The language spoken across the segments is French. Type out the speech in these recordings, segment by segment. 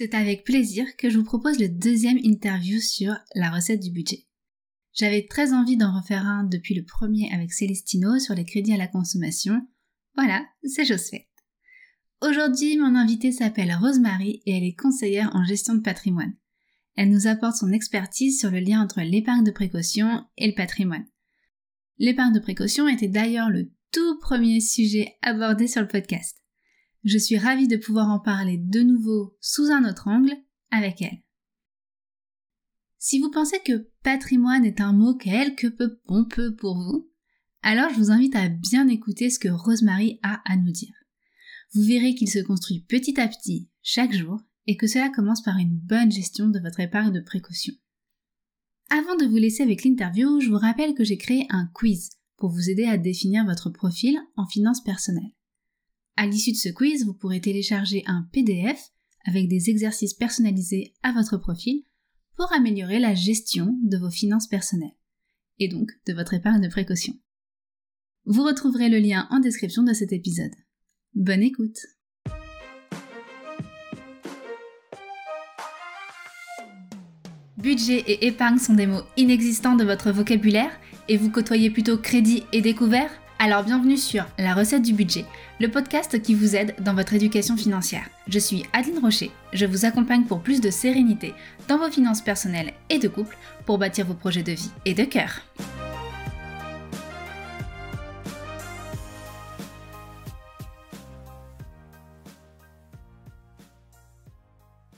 C'est avec plaisir que je vous propose le deuxième interview sur la recette du budget. J'avais très envie d'en refaire un depuis le premier avec Célestino sur les crédits à la consommation. Voilà, c'est chose faite. Aujourd'hui, mon invitée s'appelle Rosemary et elle est conseillère en gestion de patrimoine. Elle nous apporte son expertise sur le lien entre l'épargne de précaution et le patrimoine. L'épargne de précaution était d'ailleurs le tout premier sujet abordé sur le podcast. Je suis ravie de pouvoir en parler de nouveau sous un autre angle avec elle. Si vous pensez que patrimoine est un mot quelque peu pompeux pour vous, alors je vous invite à bien écouter ce que Rosemary a à nous dire. Vous verrez qu'il se construit petit à petit, chaque jour, et que cela commence par une bonne gestion de votre épargne de précaution. Avant de vous laisser avec l'interview, je vous rappelle que j'ai créé un quiz pour vous aider à définir votre profil en finances personnelles. À l'issue de ce quiz, vous pourrez télécharger un PDF avec des exercices personnalisés à votre profil pour améliorer la gestion de vos finances personnelles et donc de votre épargne de précaution. Vous retrouverez le lien en description de cet épisode. Bonne écoute Budget et épargne sont des mots inexistants de votre vocabulaire et vous côtoyez plutôt crédit et découvert? Alors bienvenue sur La recette du budget, le podcast qui vous aide dans votre éducation financière. Je suis Adeline Rocher, je vous accompagne pour plus de sérénité dans vos finances personnelles et de couple pour bâtir vos projets de vie et de cœur.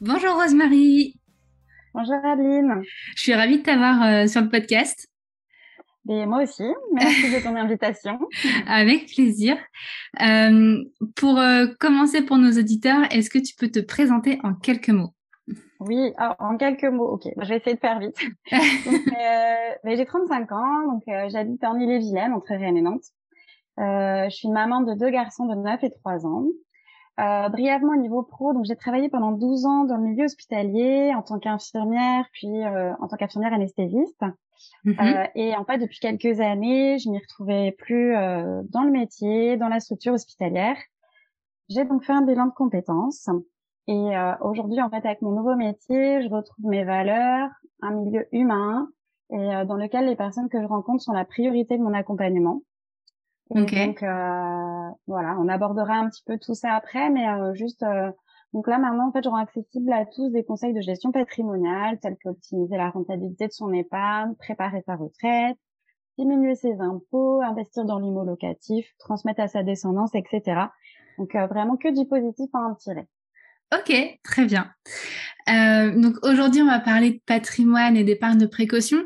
Bonjour Rosemary. Bonjour Adeline. Je suis ravie de t'avoir euh, sur le podcast. Et moi aussi, merci de ton invitation. Avec plaisir. Euh, pour euh, commencer pour nos auditeurs, est-ce que tu peux te présenter en quelques mots? Oui, en quelques mots, ok. Je vais essayer de faire vite. euh, j'ai 35 ans, donc euh, j'habite en Ille-et-Vilaine, entre Rennes et Nantes. Euh, je suis maman de deux garçons de 9 et 3 ans. Euh, brièvement au niveau pro, donc j'ai travaillé pendant 12 ans dans le milieu hospitalier en tant qu'infirmière, puis euh, en tant qu'infirmière anesthésiste. Mhm. Euh, et en fait, depuis quelques années, je m'y retrouvais plus euh, dans le métier, dans la structure hospitalière. J'ai donc fait un bilan de compétences. Et euh, aujourd'hui, en fait, avec mon nouveau métier, je retrouve mes valeurs, un milieu humain, et dans lequel les personnes que je rencontre sont la priorité de mon accompagnement. Donc euh, voilà, on abordera un petit peu tout ça après, mais euh, juste euh, donc là maintenant en fait je rends accessible à tous des conseils de gestion patrimoniale tels qu'optimiser la rentabilité de son épargne, préparer sa retraite, diminuer ses impôts, investir dans l'immo locatif, transmettre à sa descendance, etc. Donc vraiment que du positif à en tirer. Ok, très bien. donc aujourd'hui on va parler de patrimoine et d'épargne de précaution.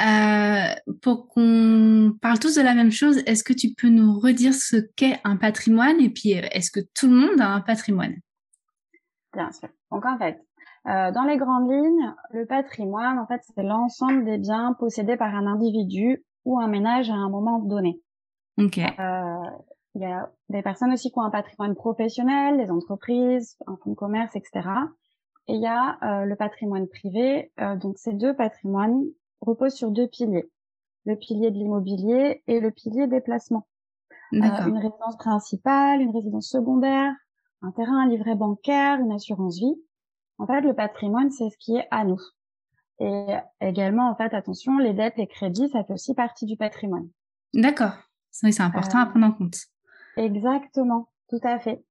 Euh, pour qu'on parle tous de la même chose, est-ce que tu peux nous redire ce qu'est un patrimoine et puis est-ce que tout le monde a un patrimoine? Bien sûr. Donc en fait, euh, dans les grandes lignes, le patrimoine, en fait, c'est l'ensemble des biens possédés par un individu ou un ménage à un moment donné. Ok. Euh, il y a des personnes aussi qui ont un patrimoine professionnel, des entreprises, un fonds de commerce, etc. Et il y a euh, le patrimoine privé. Euh, donc ces deux patrimoines repose sur deux piliers. Le pilier de l'immobilier et le pilier des placements. Euh, une résidence principale, une résidence secondaire, un terrain, un livret bancaire, une assurance vie. En fait, le patrimoine, c'est ce qui est à nous. Et également, en fait, attention, les dettes, les crédits, ça fait aussi partie du patrimoine. D'accord. C'est important à euh, prendre en compte. Exactement, tout à fait.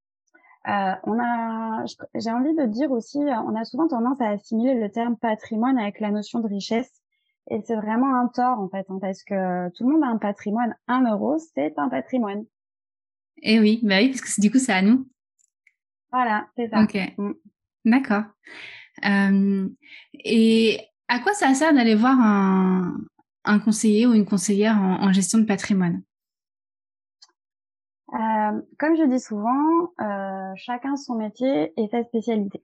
Euh, on a, j'ai envie de dire aussi, on a souvent tendance à assimiler le terme patrimoine avec la notion de richesse. Et c'est vraiment un tort, en fait, hein, parce que tout le monde a un patrimoine. Un euro, c'est un patrimoine. Et eh oui, bah oui, parce que du coup, c'est à nous. Voilà, c'est ça. Ok, mm. d'accord. Euh, et à quoi ça sert d'aller voir un, un, conseiller ou une conseillère en, gestion de patrimoine? Euh, Comme je dis souvent, euh, chacun son métier et sa spécialité.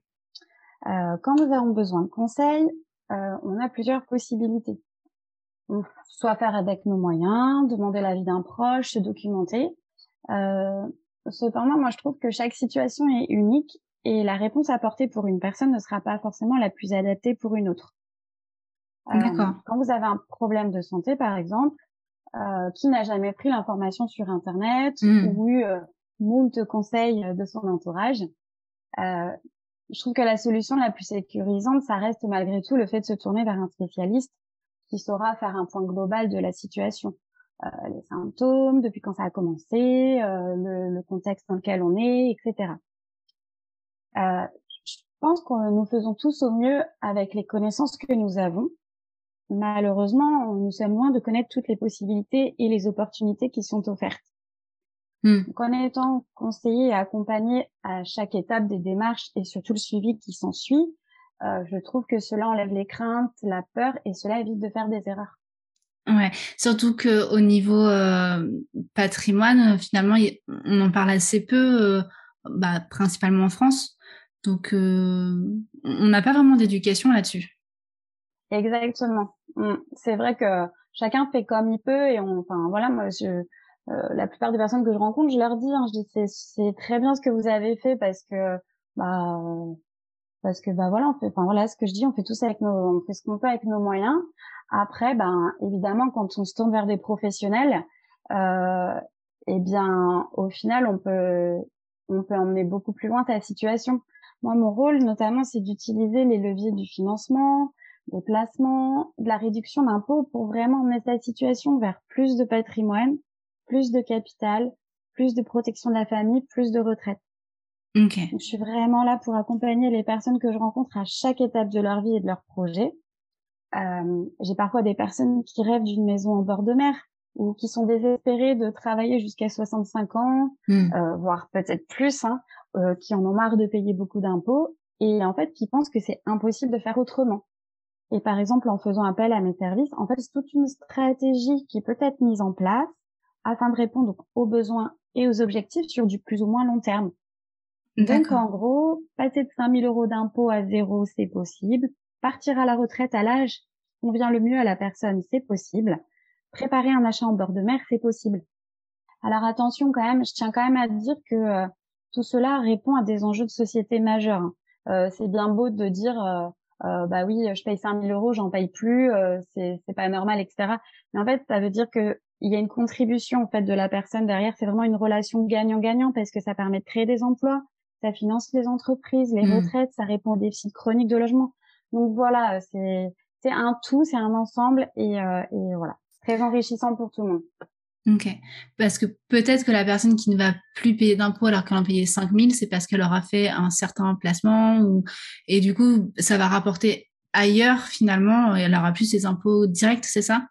Euh, quand nous avons besoin de conseils, euh, on a plusieurs possibilités. soit faire avec nos moyens, demander l'avis d'un proche, se documenter. Euh, cependant, moi, je trouve que chaque situation est unique et la réponse apportée pour une personne ne sera pas forcément la plus adaptée pour une autre. Euh, D'accord. Quand vous avez un problème de santé, par exemple, euh, qui n'a jamais pris l'information sur Internet mmh. ou eu euh, moult conseils de son entourage, je trouve que la solution la plus sécurisante, ça reste malgré tout le fait de se tourner vers un spécialiste qui saura faire un point global de la situation. Euh, les symptômes, depuis quand ça a commencé, euh, le, le, contexte dans lequel on est, etc. Euh, je pense que nous faisons tous au mieux avec les connaissances que nous avons. Malheureusement, nous sommes loin de connaître toutes les possibilités et les opportunités qui sont offertes. Hmm. en étant conseillé et accompagné à chaque étape des démarches et surtout le suivi qui s'ensuit, euh, je trouve que cela enlève les craintes, la peur et cela évite de faire des erreurs. Ouais, surtout que au niveau euh, patrimoine, finalement, on en parle assez peu, euh, bah, principalement en France. Donc, euh, on n'a pas vraiment d'éducation là-dessus. Exactement. Mm. C'est vrai que chacun fait comme il peut et on, enfin voilà, moi, je, la plupart des personnes que je rencontre, je leur dis, hein, je dis c'est c'est très bien ce que vous avez fait parce que bah parce que bah voilà, on fait, enfin voilà, ce que je dis, on fait tous avec nos, on fait ce qu'on peut avec nos moyens. Après, ben évidemment, quand on se tourne vers des professionnels, euh, eh bien, au final, on peut, on peut emmener beaucoup plus loin ta situation. Moi, mon rôle, notamment, c'est d'utiliser les leviers du financement, des placements, de la réduction d'impôts pour vraiment emmener ta situation vers plus de patrimoine, plus de capital, plus de protection de la famille, plus de retraite. Okay. je suis vraiment là pour accompagner les personnes que je rencontre à chaque étape de leur vie et de leur projet. Euh, j'ai parfois des personnes qui rêvent d'une maison en bord de mer ou qui sont désespérées de travailler jusqu'à 65 ans, hmm. euh, voire peut-être plus, hein, euh, qui en ont marre de payer beaucoup d'impôts et en fait qui pensent que c'est impossible de faire autrement. Et par exemple, en faisant appel à mes services, en fait, c'est toute une stratégie qui peut être mise en place afin de répondre aux besoins et aux objectifs sur du plus ou moins long terme. Donc, en gros, passer de 5000 euros d'impôts à zéro, c'est possible. Partir à la retraite à l'âge qui convient le mieux à la personne, c'est possible. Préparer un achat en bord de mer, c'est possible. Alors attention quand même, je tiens quand même à dire que euh, tout cela répond à des enjeux de société majeurs. Hein. Euh, c'est bien beau de dire euh, euh, bah oui, je paye 5000 euros, j'en paye plus, euh, c'est pas normal, etc. Mais en fait, ça veut dire que il y a une contribution en fait de la personne derrière. C'est vraiment une relation gagnant-gagnant parce que ça permet de créer des emplois, ça finance les entreprises, les mmh. retraites, ça répond aux défis chroniques de logement. Donc voilà, c'est c'est un tout, c'est un ensemble et, euh, et voilà, très enrichissant pour tout le monde. Ok. Parce que peut-être que la personne qui ne va plus payer d'impôts alors qu'elle en payait 5000, c'est parce qu'elle aura fait un certain placement ou, et du coup, ça va rapporter ailleurs finalement et elle aura plus ses impôts directs, c'est ça?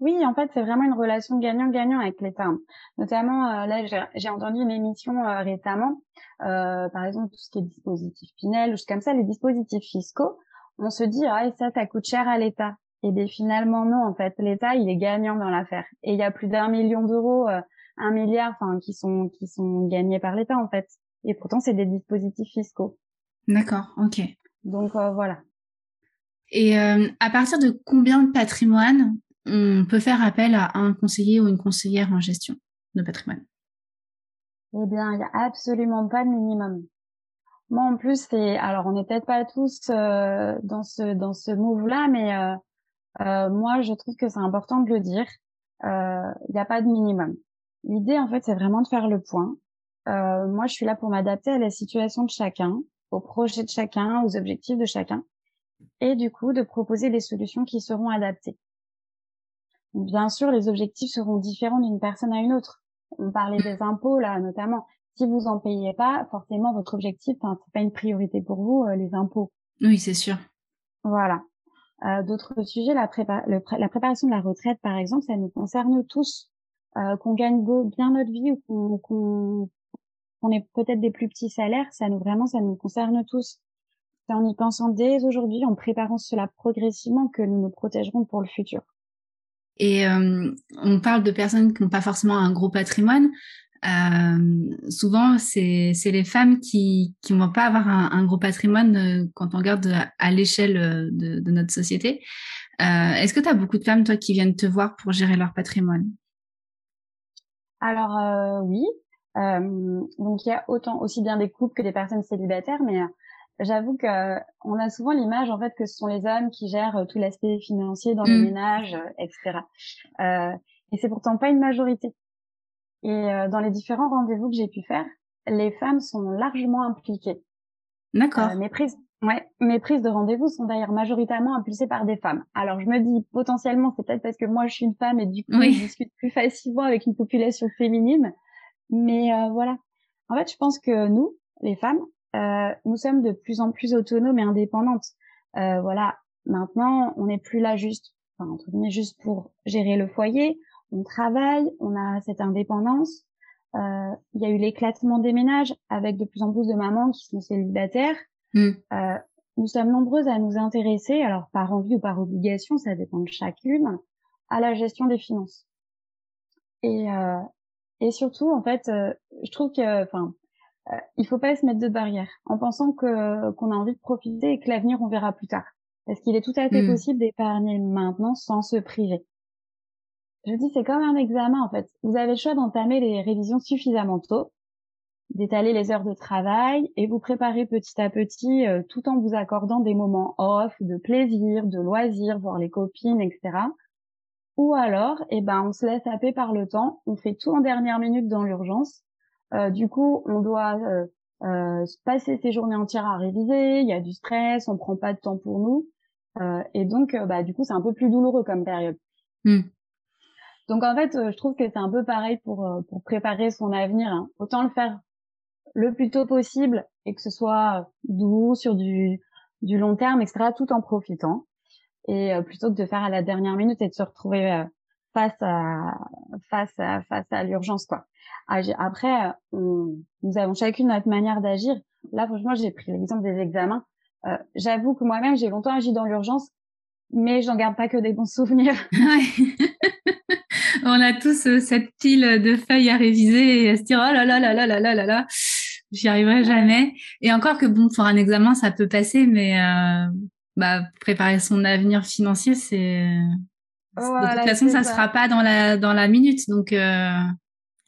Oui, en fait, c'est vraiment une relation gagnant-gagnant avec l'État. Notamment, euh, là, j'ai entendu une émission euh, récemment, euh, par exemple, tout ce qui est dispositif Pinel ou comme ça, les dispositifs fiscaux. On se dit, ah, ça, ça coûte cher à l'État. Et bien finalement non, en fait, l'État il est gagnant dans l'affaire. Et il y a plus d'un million d'euros, euh, un milliard, enfin qui sont qui sont gagnés par l'État en fait. Et pourtant c'est des dispositifs fiscaux. D'accord, ok. Donc euh, voilà. Et euh, à partir de combien de patrimoine on peut faire appel à un conseiller ou une conseillère en gestion de patrimoine Eh bien, il n'y a absolument pas de minimum. Moi, en plus, c'est alors on n'est peut-être pas tous dans ce dans ce move-là, mais euh, moi, je trouve que c'est important de le dire. Il euh, n'y a pas de minimum. L'idée, en fait, c'est vraiment de faire le point. Euh, moi, je suis là pour m'adapter à la situation de chacun, au projet de chacun, aux objectifs de chacun, et du coup, de proposer des solutions qui seront adaptées. Bien sûr, les objectifs seront différents d'une personne à une autre. On parlait des impôts là, notamment. Si vous en payez pas, forcément, votre objectif, enfin, c'est pas une priorité pour vous, les impôts. Oui, c'est sûr. Voilà. Euh, d'autres sujets, la, la, préparation de la retraite, par exemple, ça nous concerne tous. Euh, qu'on gagne bien notre vie ou qu'on qu ait peut-être des plus petits salaires, ça nous vraiment, ça nous concerne tous. C'est en y pensant dès aujourd'hui, en préparant cela progressivement, que nous nous protégerons pour le futur. Et euh, on parle de personnes qui n'ont pas forcément un gros patrimoine. Euh, souvent, c'est les femmes qui qui vont pas avoir un, gros patrimoine euh, quand on regarde à, l'échelle euh, de, de, notre société. Euh, Est-ce que tu as beaucoup de femmes, toi, qui viennent te voir pour gérer leur patrimoine? Alors, oui. donc, il y a autant aussi bien des couples que des personnes célibataires, mais j'avoue que on a souvent l'image, en fait, que ce sont les hommes qui gèrent tout l'aspect financier dans mmh. le ménage, etc. et c'est pourtant pas une majorité. Et euh, dans les différents rendez-vous que j'ai pu faire, les femmes sont largement impliquées. D'accord. mes prises, ouais, mes prises de rendez-vous sont d'ailleurs majoritairement impulsées par des femmes. Alors je me dis potentiellement c'est peut-être parce que moi je suis une femme et du coup je discute plus facilement avec une population féminine. Mais voilà. En fait, je pense que nous, les femmes, nous sommes de plus en plus autonomes et indépendantes. voilà. Maintenant, on n'est plus là juste, enfin entre guillemets, juste pour gérer le foyer. On travaille, on a cette indépendance. Euh, il y a eu l'éclatement des ménages avec de plus en plus de mamans qui sont célibataires. Mm. Euh, nous sommes nombreuses à nous intéresser, alors par envie ou par obligation, ça dépend de chacune, à la gestion des finances. Et, euh, et surtout, en fait, euh, je trouve que, enfin, euh, il faut pas se mettre de barrières en pensant que qu'on a envie de profiter et que l'avenir on verra plus tard. Parce qu'il est tout à fait mm. possible d'épargner maintenant sans se priver. Je dis, c'est comme un examen, en fait. Vous avez le choix d'entamer les révisions suffisamment tôt, d'étaler les heures de travail et vous préparer petit à petit, euh, tout en vous accordant des moments off, de plaisir, de loisirs, voir les copines, etc. Ou alors, eh ben, on se laisse happer par le temps, on fait tout en dernière minute dans l'urgence. Euh, du coup, on doit euh, euh, passer ses journées entières à réviser, il y a du stress, on prend pas de temps pour nous. et donc, bah, du coup, c'est un peu plus douloureux comme période. Hmm. Donc en fait, euh, je trouve que c'est un peu pareil pour euh, pour préparer son avenir. Hein. Autant le faire le plus tôt possible et que ce soit doux sur du du long terme, etc. Tout en profitant et euh, plutôt que de faire à la dernière minute et de se retrouver face à face à face à l'urgence quoi. Après, nous avons chacune notre manière d'agir. Là, franchement, j'ai pris l'exemple des examens. J'avoue que moi-même, j'ai longtemps agi dans l'urgence, mais j'en garde pas que des bons souvenirs. on a tous euh, cette pile de feuilles à réviser et à se dire oh là là là là là là là là, j'y arriverai jamais. Et encore que bon, pour un examen, ça peut passer, mais euh, bah, préparer son avenir financier, c'est de toute façon, ça, ne sera pas dans la dans la minute, donc.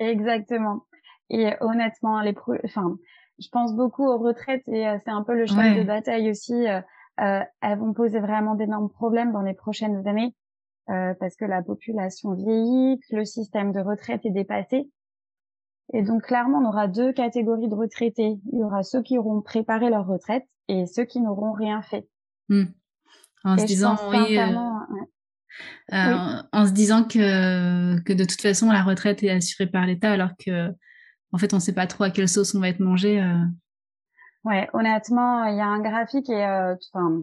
Euh... Exactement. Et honnêtement, les enfin, je pense beaucoup aux retraites et euh, c'est un peu le cheval de bataille aussi. Euh, elles vont poser vraiment d'énormes problèmes dans les prochaines années. Euh, parce que la population vieillit, que le système de retraite est dépassé. Et donc clairement, on aura deux catégories de retraités. Il y aura ceux qui auront préparé leur retraite et ceux qui n'auront rien fait. Hmm. En se disant oui, euh, euh, en se disant que que de toute façon la retraite est assurée par l'État alors que en fait on ne sait pas trop à quelle sauce on va être mangé. Ouais, honnêtement, il y a un graphique et enfin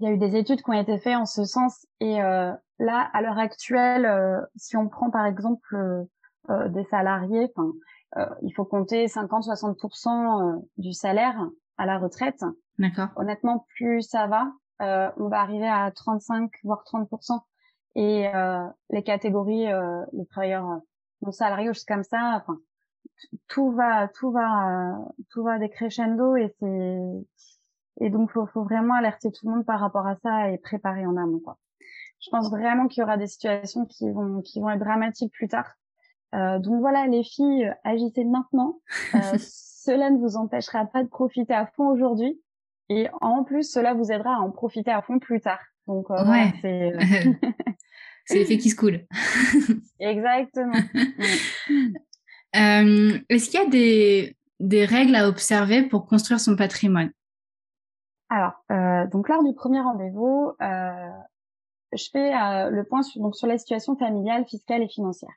il y a eu des études qui ont été faites en ce sens et euh, là à l'heure actuelle euh, si on prend par exemple euh, des salariés enfin il faut compter 50-60% du salaire à la retraite. D'accord. Honnêtement plus ça va on va arriver à 35 voire 30% et les catégories les travailleurs non salariés juste comme ça enfin tout va tout va tout va décrescendo et c'est et donc, faut, faut vraiment alerter tout le monde par rapport à ça et préparer en amont, quoi. Je pense vraiment qu'il y aura des situations qui vont, qui vont être dramatiques plus tard. Euh, donc voilà, les filles, euh, agissez maintenant. Euh, cela ne vous empêchera pas de profiter à fond aujourd'hui. Et en plus, cela vous aidera à en profiter à fond plus tard. Donc euh, ouais. c'est... c'est l'effet qui se coule. Exactement. Est-ce qu'il y a des, des règles à observer pour construire son patrimoine? Alors, euh, donc lors du premier rendez-vous, euh, je fais euh, le point sur, donc sur la situation familiale, fiscale et financière.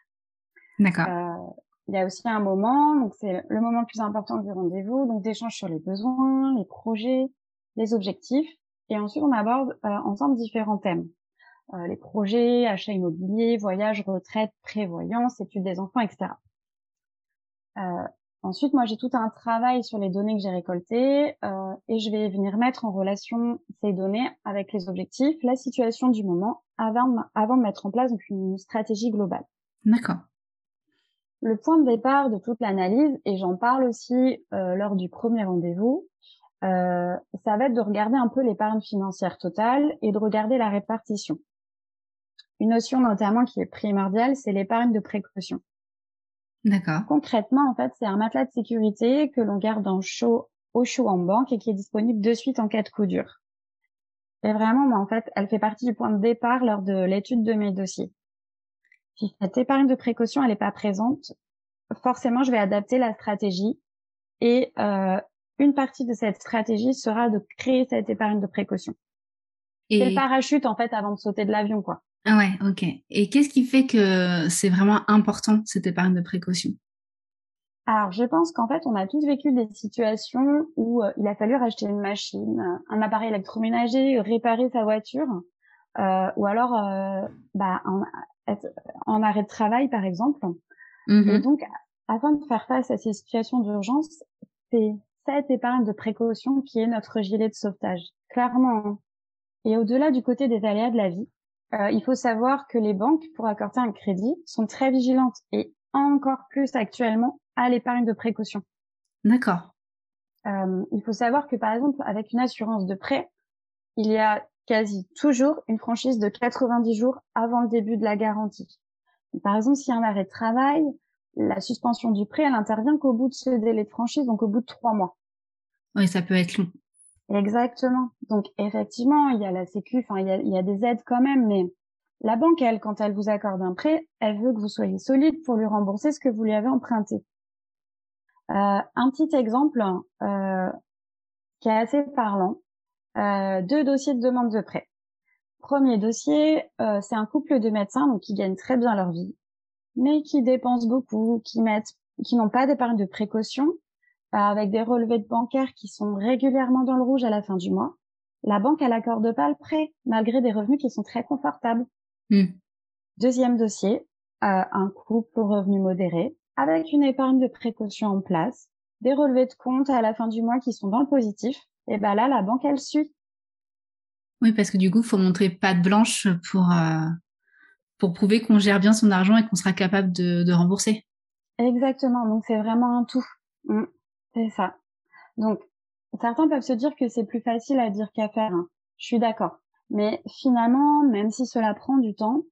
D'accord. Il y a aussi un moment, donc c'est le moment le plus important du rendez-vous, donc d'échange sur les besoins, les projets, les objectifs, et ensuite on aborde ensemble différents thèmes. les projets, achat immobilier, voyage, retraite, prévoyance, études des enfants, etc. Ensuite, moi, j'ai tout un travail sur les données que j'ai récoltées euh, et je vais venir mettre en relation ces données avec les objectifs, la situation du moment, avant, avant de mettre en place une stratégie globale. D'accord. Le point de départ de toute l'analyse, et j'en parle aussi euh, lors du premier rendez-vous, euh, ça va être de regarder un peu l'épargne financière totale et de regarder la répartition. Une notion notamment qui est primordiale, c'est l'épargne de précaution. D'accord. Concrètement, en fait, c'est un matelas de sécurité que l'on garde en chaud, au chaud en banque et qui est disponible de suite en cas de coup dur. Et vraiment, moi, en fait, elle fait partie du point de départ lors de l'étude de mes dossiers. Si cette épargne de précaution, elle n'est pas présente, forcément, je vais adapter la stratégie et euh, une partie de cette stratégie sera de créer cette épargne de précaution. Et... C'est le parachute en fait avant de sauter de l'avion, quoi. Ah ouais, ok. Et qu'est-ce qui fait que c'est vraiment important cette épargne de précaution? Alors, je pense qu'en fait, on a tous vécu des situations où euh, il a fallu racheter une machine, un appareil électroménager, réparer sa voiture, euh, ou alors euh, bah, en, arrêt de travail, par exemple. Mmh Et donc, afin de faire face à ces situations d'urgence, c'est cette épargne de précaution qui est notre gilet de sauvetage, clairement. Hein. Et au-delà du côté des aléas de la vie, euh, il faut savoir que les banques, pour accorder un crédit, sont très vigilantes et encore plus actuellement à l'épargne de précaution. D'accord. Euh, il faut savoir que par exemple, avec une assurance de prêt, il y a quasi toujours une franchise de 90 jours avant le début de la garantie. Par exemple, a un arrêt de travail, la suspension du prêt, elle intervient qu'au bout de ce délai de franchise, donc au bout de trois mois. Oui, ça peut être long. Exactement. Donc effectivement, il y a la sécu, enfin il y a, il y a des aides quand même, mais la banque, elle, quand elle vous accorde un prêt, elle veut que vous soyez solide pour lui rembourser ce que vous lui avez emprunté. Euh, un petit exemple euh, qui est assez parlant. Euh, deux dossiers de demande de prêt. Premier dossier, euh, c'est un couple de médecins donc qui gagnent très bien leur vie, mais qui dépensent beaucoup, qui mettent, qui n'ont pas d'épargne de précaution, euh, avec des relevés de bancaires qui sont régulièrement dans le rouge à la fin du mois. La banque, elle accorde pas le prêt, malgré des revenus qui sont très confortables. Hmm. Deuxième dossier, euh, un couple aux revenus modérés, avec une épargne de précaution en place, des relevés de compte à la fin du mois qui sont dans le positif, et ben là, la banque, elle suit. Oui, parce que du coup, il faut montrer patte blanche pour, euh, pour prouver qu'on gère bien son argent et qu'on sera capable de, de rembourser. Exactement, donc c'est vraiment un tout. Hmm. c'est ça. Donc, certains peuvent se dire que c'est plus facile à dire qu'à faire. Hein. Je suis d'accord. Mais finalement, même si cela prend du temps,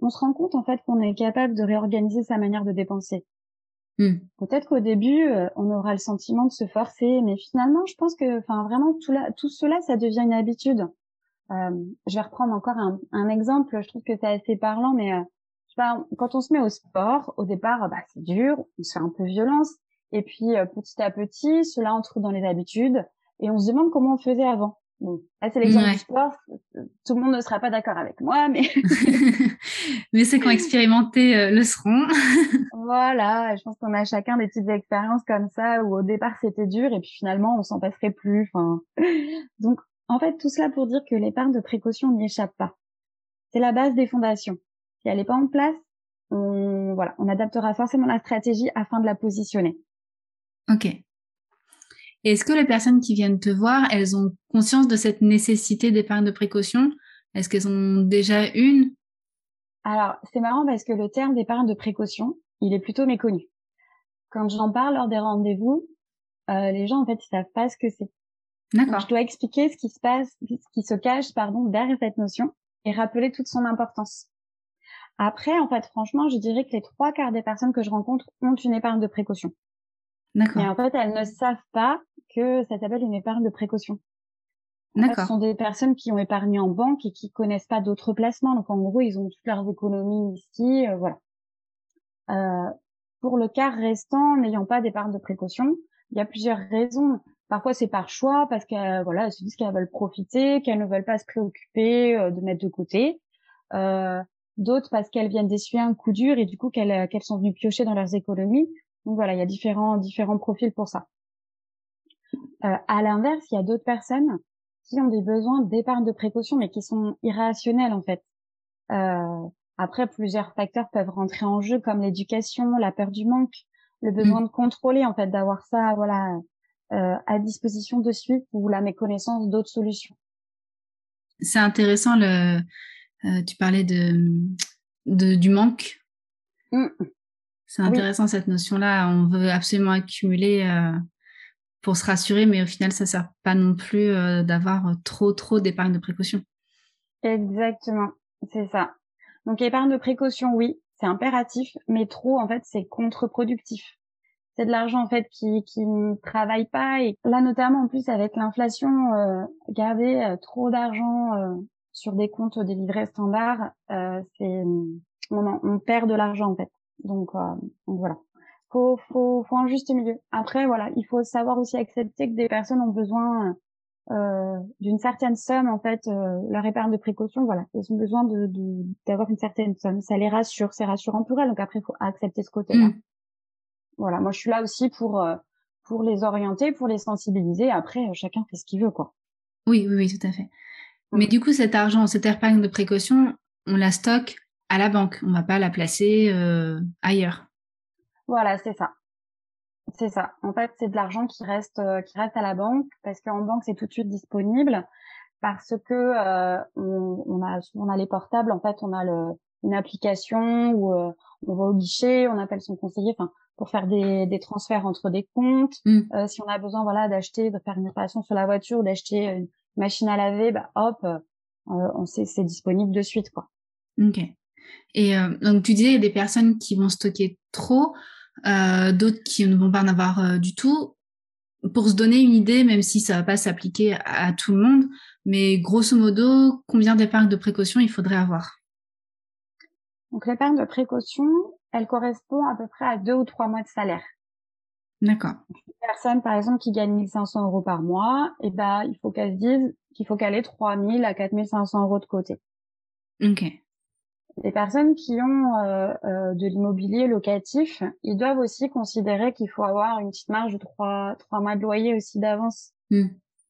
on se rend compte en fait qu'on est capable de réorganiser sa manière de dépenser. Hmm. Peut-être qu'au début, euh, on aura le sentiment de se forcer, mais finalement, je pense que, enfin, vraiment, tout, tout cela, ça devient une habitude. Euh, je vais reprendre encore un, un, exemple. Je trouve que c'est assez parlant, mais euh, je sais pas, quand on se met au sport, au départ, bah, c'est dur, on se fait un peu violence, et puis euh, petit à petit, cela entre dans les habitudes, et on se demande comment on faisait avant. Bon, là, c'est l'exemple du sport. Tout le monde ne sera pas d'accord avec moi, mais. mais ceux qui ont expérimenté euh, le seront. voilà, je pense qu'on a chacun des petites expériences comme ça où au départ c'était dur et puis finalement on s'en passerait plus. Enfin, donc en fait tout cela pour dire que l'épargne de précaution n'y échappe pas. C'est la base des fondations. Si elle n'est pas en place, on voilà, on adaptera forcément la stratégie afin de la positionner. Ok. Est-ce que les personnes qui viennent te voir, elles ont conscience de cette nécessité d'épargne de précaution? Est-ce qu'elles ont déjà une? Alors, c'est marrant parce que le terme d'épargne de précaution, il est plutôt méconnu. Quand j'en parle lors des rendez-vous, euh, les gens, en fait, ils savent pas ce que c'est. D'accord. Je dois expliquer ce qui se passe, ce qui se cache, pardon, derrière cette notion et rappeler toute son importance. Après, en fait, franchement, je dirais que les trois quarts des personnes que je rencontre ont une épargne de précaution. D'accord. Mais en fait, elles ne savent pas que ça s'appelle une épargne de précaution. D'accord. Ce sont des personnes qui ont épargné en banque et qui connaissent pas d'autres placements. Donc en gros, ils ont toutes leurs économies ici, euh, voilà. Euh, pour le quart restant, n'ayant pas d'épargne de précaution, il y a plusieurs raisons. Parfois c'est par choix parce qu'elles voilà, elles se disent qu'elles veulent profiter, qu'elles ne veulent pas se préoccuper euh, de mettre de côté. Euh, D'autres parce qu'elles viennent d'essuyer un coup dur et du coup qu'elles qu'elles sont venues piocher dans leurs économies. Donc voilà, il y a différents différents profils pour ça. Euh, à l'inverse, il y a d'autres personnes qui ont des besoins d'épargne de précaution, mais qui sont irrationnels en fait. Euh, après, plusieurs facteurs peuvent rentrer en jeu, comme l'éducation, la peur du manque, le besoin mmh. de contrôler en fait, d'avoir ça, voilà, euh, à disposition de suite ou la méconnaissance d'autres solutions. C'est intéressant le. Euh, tu parlais de, de du manque. Mmh. C'est intéressant cette notion-là. On veut absolument accumuler pour se rassurer, mais au final, ça sert pas non plus euh, d'avoir euh, trop, trop d'épargne de précaution. Exactement, c'est ça. Donc, épargne de précaution, oui, c'est impératif, mais trop, en fait, c'est contre-productif. C'est de l'argent, en fait, qui, qui ne travaille pas. Et là, notamment, en plus, avec l'inflation, euh, garder euh, trop d'argent sur des comptes des livrets standards, c'est on, on, perd de l'argent, en fait. Donc, donc voilà faut, faut, faut un juste milieu. Après, voilà, il faut savoir aussi accepter que des personnes ont besoin euh, d'une certaine somme, en fait, euh, leur épargne de précaution, voilà, ils ont besoin de d'avoir une certaine somme. Ça les rassure, c'est rassurant pour elles. Donc après, il faut accepter ce côté-là. Mm. Voilà, moi je suis là aussi pour euh, pour les orienter, pour les sensibiliser. Après, euh, chacun fait ce qu'il veut, quoi. Oui, oui, oui, tout à fait. Mm. Mais du coup, cet argent, cette épargne de précaution, on la stocke à la banque. On va pas la placer ailleurs. Voilà, c'est ça. C'est ça. En fait, c'est de l'argent qui reste euh, qui reste à la banque parce qu'en banque c'est tout de suite disponible parce que euh, on, on, a on a les portables. En fait, on a le, une application où euh, on va au guichet, on appelle son conseiller, enfin pour faire des, des transferts entre des comptes. Mm. Euh, si on a besoin, voilà, d'acheter, de faire une réparation sur la voiture, d'acheter une machine à laver, bah hop, on sait c'est disponible de suite, quoi. Ok. Et donc tu disais il y a des personnes qui vont stocker trop. Euh, d'autres qui ne vont pas en avoir euh, du tout. Pour se donner une idée, même si ça va pas s'appliquer à, tout le monde, mais grosso modo, combien d'épargne de précaution il faudrait avoir? Donc l'épargne de précaution, elle correspond à peu près à deux ou trois mois de salaire. D'accord. Une personne, par exemple, qui gagne 1500 euros par mois, et eh ben, il faut qu'elle se dise qu'il faut qu'elle ait 3000 à 4500 euros de côté. Ok. Les personnes qui ont euh, euh, de l'immobilier locatif, ils doivent aussi considérer qu'il faut avoir une petite marge de trois trois mois de loyer aussi d'avance. Mm.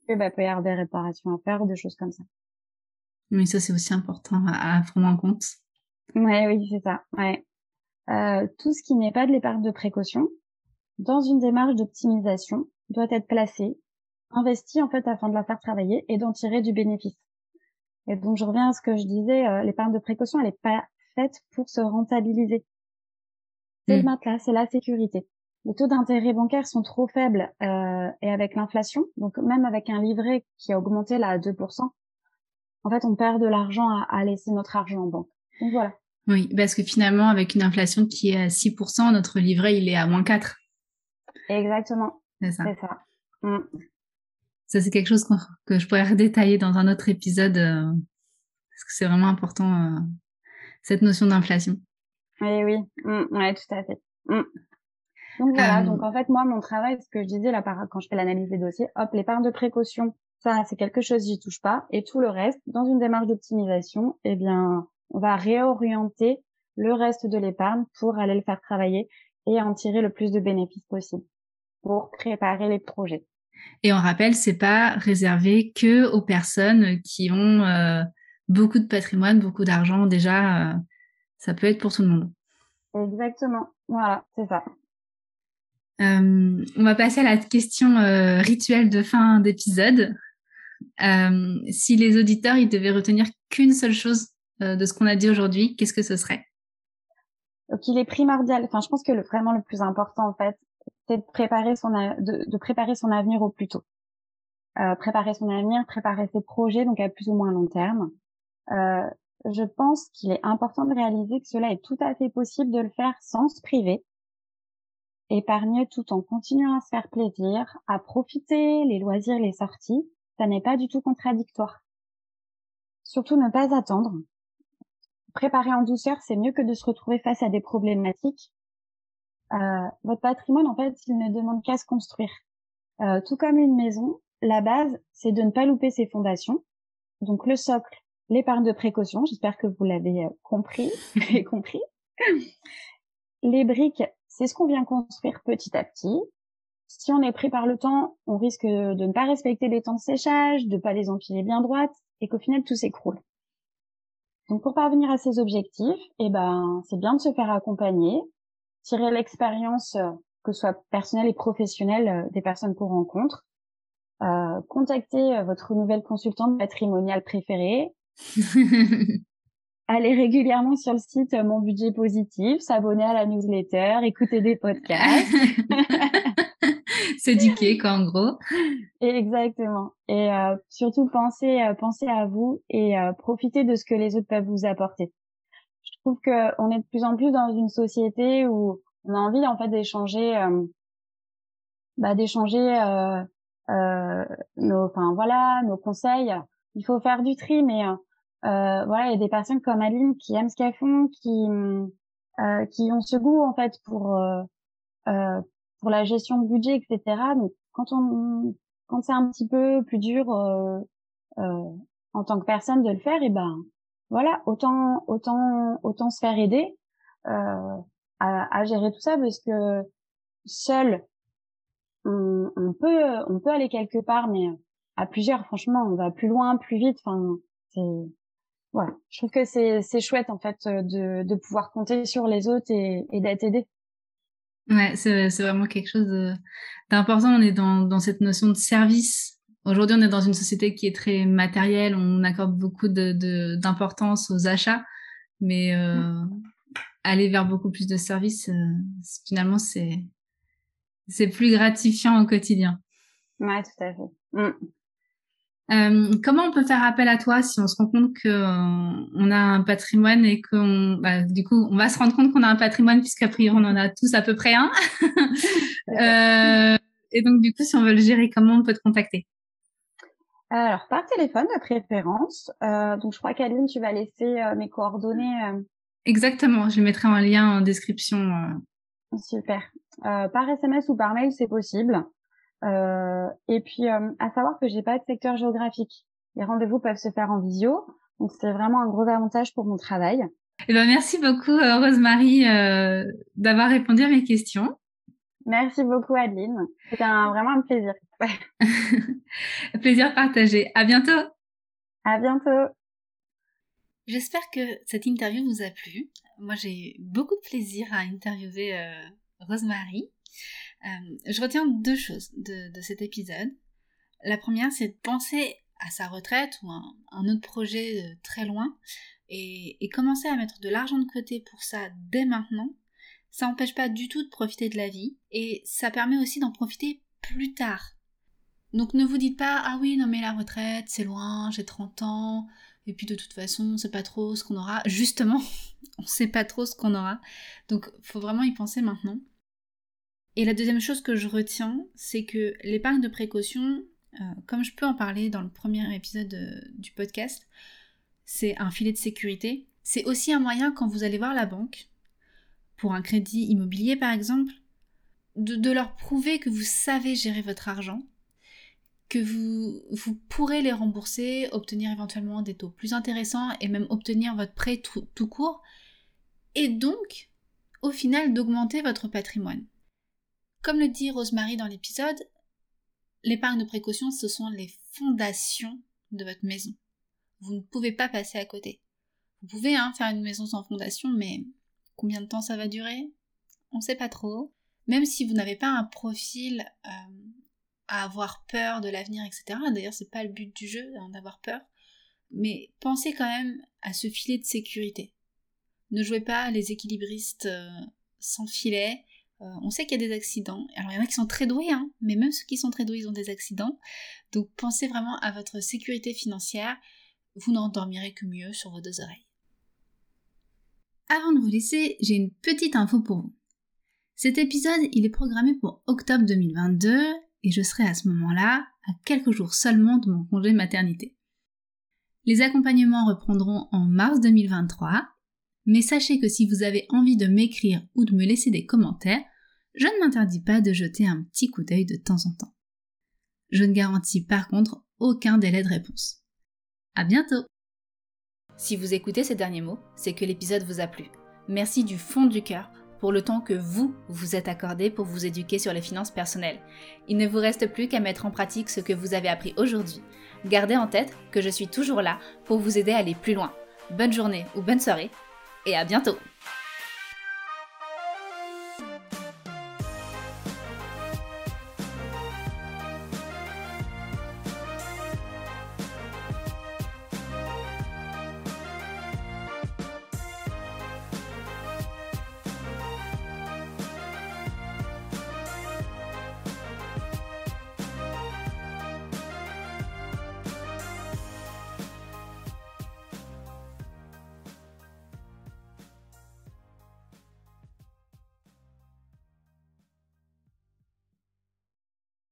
Et bah, peut y avoir des réparations à faire ou des choses comme ça. Oui, ça c'est aussi important à, prendre en compte. Ouais, oui, c'est ça. Ouais. Euh, tout ce qui n'est pas de l'épargne de précaution, dans une démarche d'optimisation, doit être placé, investi en fait afin de la faire travailler et d'en tirer du bénéfice. Et donc, je reviens à ce que je disais, euh, l'épargne de précaution, elle n'est pas faite pour se rentabiliser. C'est le hmm. matelas, c'est la sécurité. Les taux d'intérêt bancaire sont trop faibles euh, et avec l'inflation, donc même avec un livret qui a augmenté là à 2%, en fait, on perd de l'argent à, à, laisser notre argent en banque. Donc voilà. Oui, parce que finalement, avec une inflation qui est à 6%, notre livret, il est à moins 4. Exactement. C'est ça. C'est ça. Mm. Ça, c'est quelque chose que je pourrais redétailler dans un autre épisode, euh, parce que c'est vraiment important, euh, cette notion d'inflation. Oui, oui, mmh, ouais, tout à fait. Mmh. Donc voilà, donc en fait, moi, mon travail, ce que je disais là, quand je fais l'analyse des dossiers, hop, l'épargne de précaution, ça, c'est quelque chose, j'y touche pas. Et tout le reste, dans une démarche d'optimisation, eh bien, on va réorienter le reste de l'épargne pour aller le faire travailler et en tirer le plus de bénéfices possible pour préparer les projets. Et on rappelle, c'est pas réservé que aux personnes qui ont euh, beaucoup de patrimoine, beaucoup d'argent. Déjà, euh, ça peut être pour tout le monde. Exactement. Voilà, c'est ça. Euh, on va passer à la question rituelle de fin d'épisode. si les auditeurs ils devaient retenir qu'une seule chose de ce qu'on a dit aujourd'hui, qu'est-ce que ce serait? Donc il est primordial. Enfin, je pense que le vraiment le plus important en fait, c'est de préparer son de, préparer son avenir au plus tôt. Euh, préparer son avenir, préparer ses projets, donc à plus ou moins long terme. Euh, je pense qu'il est important de réaliser que cela est tout à fait possible de le faire sans se priver, épargner tout en continuant à se faire plaisir, à profiter, les loisirs, les sorties, ça n'est pas du tout contradictoire. Surtout ne pas attendre. Préparer en douceur, c'est mieux que de se retrouver face à des problématiques euh, votre patrimoine, en fait, il ne demande qu'à se construire. Euh, tout comme une maison, la base, c'est de ne pas louper ses fondations. Donc le socle, l'épargne de précaution, j'espère que vous l'avez euh, compris et compris. Les briques, c'est ce qu'on vient construire petit à petit. Si on est pris par le temps, on risque de ne pas respecter les temps de séchage, de pas les empiler bien droites et qu'au final tout s'écroule. Donc pour parvenir à ces objectifs, eh ben c'est bien de se faire accompagner, tirer l'expérience, euh, que ce soit personnelle et professionnelle, euh, des personnes qu'on rencontre. Euh, contacter votre nouvelle consultante patrimoniale préférée. aller régulièrement sur le site Mon Budget Positif, s'abonner à la newsletter, écouter des podcasts. S'éduquer, quoi, en gros. Exactement. Et surtout, penser, penser à vous et profiter de ce que les autres peuvent vous apporter trouve qu'on est de plus en plus dans une société où on a envie en fait d'échanger, euh, bah, d'échanger euh, euh, nos, enfin voilà, nos conseils. Il faut faire du tri, mais voilà, il y a des personnes comme Aline qui aiment ce qu'elles font, qui qui ont ce goût en fait pour euh, pour la gestion de budget, etc. Donc quand on quand c'est un petit peu plus dur euh, euh, en tant que personne de le faire, et ben voilà, autant autant autant se faire aider euh, à, à, gérer tout ça parce que seul on, on, peut on peut aller quelque part, mais à plusieurs, franchement, on va plus loin, plus vite. Enfin, c'est voilà. Je trouve que c'est c'est chouette en fait de de pouvoir compter sur les autres et, et d'être aidé. Ouais, c'est vraiment quelque chose d'important. On est dans, dans cette notion de service. Aujourd'hui, on est dans une société qui est très matérielle. On accorde beaucoup d'importance de, aux achats, mais euh, mmh. aller vers beaucoup plus de services, euh, finalement, c'est c'est plus gratifiant au quotidien. Ouais, tout à fait. Mmh. Euh, comment on peut faire appel à toi si on se rend compte qu'on euh, a un patrimoine et qu'on, bah, du coup, on va se rendre compte qu'on a un patrimoine puisqu'a priori on en a tous à peu près un. euh, et donc du coup, si on veut le gérer, comment on peut te contacter? Alors par téléphone de préférence. Euh, donc je crois qu'Aline, tu vas laisser euh, mes coordonnées. Euh. Exactement, je mettrai un lien en description. Super. par SMS ou par mail, c'est possible. Euh, et puis, euh, à savoir que j'ai pas de secteur géographique. Les rendez-vous peuvent se faire en visio, donc c'est vraiment un gros avantage pour mon travail. Eh ben, merci beaucoup, euh, Rosemary, euh, d'avoir répondu à mes questions. Merci beaucoup, Adeline. C'était un, vraiment un plaisir. plaisir partagé. À bientôt. À bientôt. J'espère que cette interview vous a plu. Moi, j'ai beaucoup de plaisir à interviewer euh, Rosemary. Euh, je retiens deux choses de, cet épisode. La première, c'est de penser à sa retraite ou un, un autre projet euh, très loin et, commencer à mettre de l'argent de côté pour ça dès maintenant. Ça n'empêche pas du tout de profiter de la vie et ça permet aussi d'en profiter plus tard. Donc ne vous dites pas ah oui non mais la retraite c'est loin, j'ai 30 ans et puis de toute façon on sait pas trop ce qu'on aura. Justement, on sait pas trop ce qu'on aura. Donc faut vraiment y penser maintenant. Et la deuxième chose que je retiens, c'est que l'épargne de précaution, euh, comme je peux en parler dans le premier épisode euh, du podcast, c'est un filet de sécurité. C'est aussi un moyen quand vous allez voir la banque, pour un crédit immobilier par exemple, de, leur prouver que vous savez gérer votre argent, que vous, vous pourrez les rembourser, obtenir éventuellement des taux plus intéressants et même obtenir votre prêt tout court, et donc, au final, d'augmenter votre patrimoine. Comme le dit Rosemary dans l'épisode, l'épargne de précaution, ce sont les fondations de votre maison. Vous ne pouvez pas passer à côté. Vous pouvez hein, faire une maison sans fondation, mais combien de temps ça va durer On ne sait pas trop. Même si vous n'avez pas un profil euh, à avoir peur de l'avenir, etc. D'ailleurs, c'est pas le but du jeu hein, d'avoir peur. Mais pensez quand même à ce filet de sécurité. Ne jouez pas les équilibristes euh, sans filet euh, on sait qu'il y a des accidents. Alors il y en a qui sont très doués, hein, mais même ceux qui sont très doués, ils ont des accidents. Donc pensez vraiment à votre sécurité financière. Vous n'endormirez que mieux sur vos deux oreilles. Avant de vous laisser, j'ai une petite info pour vous. Cet épisode, il est programmé pour octobre 2022 et je serai à ce moment-là à quelques jours seulement de mon congé maternité. Les accompagnements reprendront en mars 2023 mais sachez que si vous avez envie de m'écrire ou de me laisser des commentaires, je ne m'interdis pas de jeter un petit coup d'œil de temps en temps. Je ne garantis par contre aucun délai de réponse. À bientôt! Si vous écoutez ces derniers mots, c'est que l'épisode vous a plu. Merci du fond du cœur pour le temps que vous vous êtes accordé pour vous éduquer sur les finances personnelles. Il ne vous reste plus qu'à mettre en pratique ce que vous avez appris aujourd'hui. Gardez en tête que je suis toujours là pour vous aider à aller plus loin. Bonne journée ou bonne soirée et à bientôt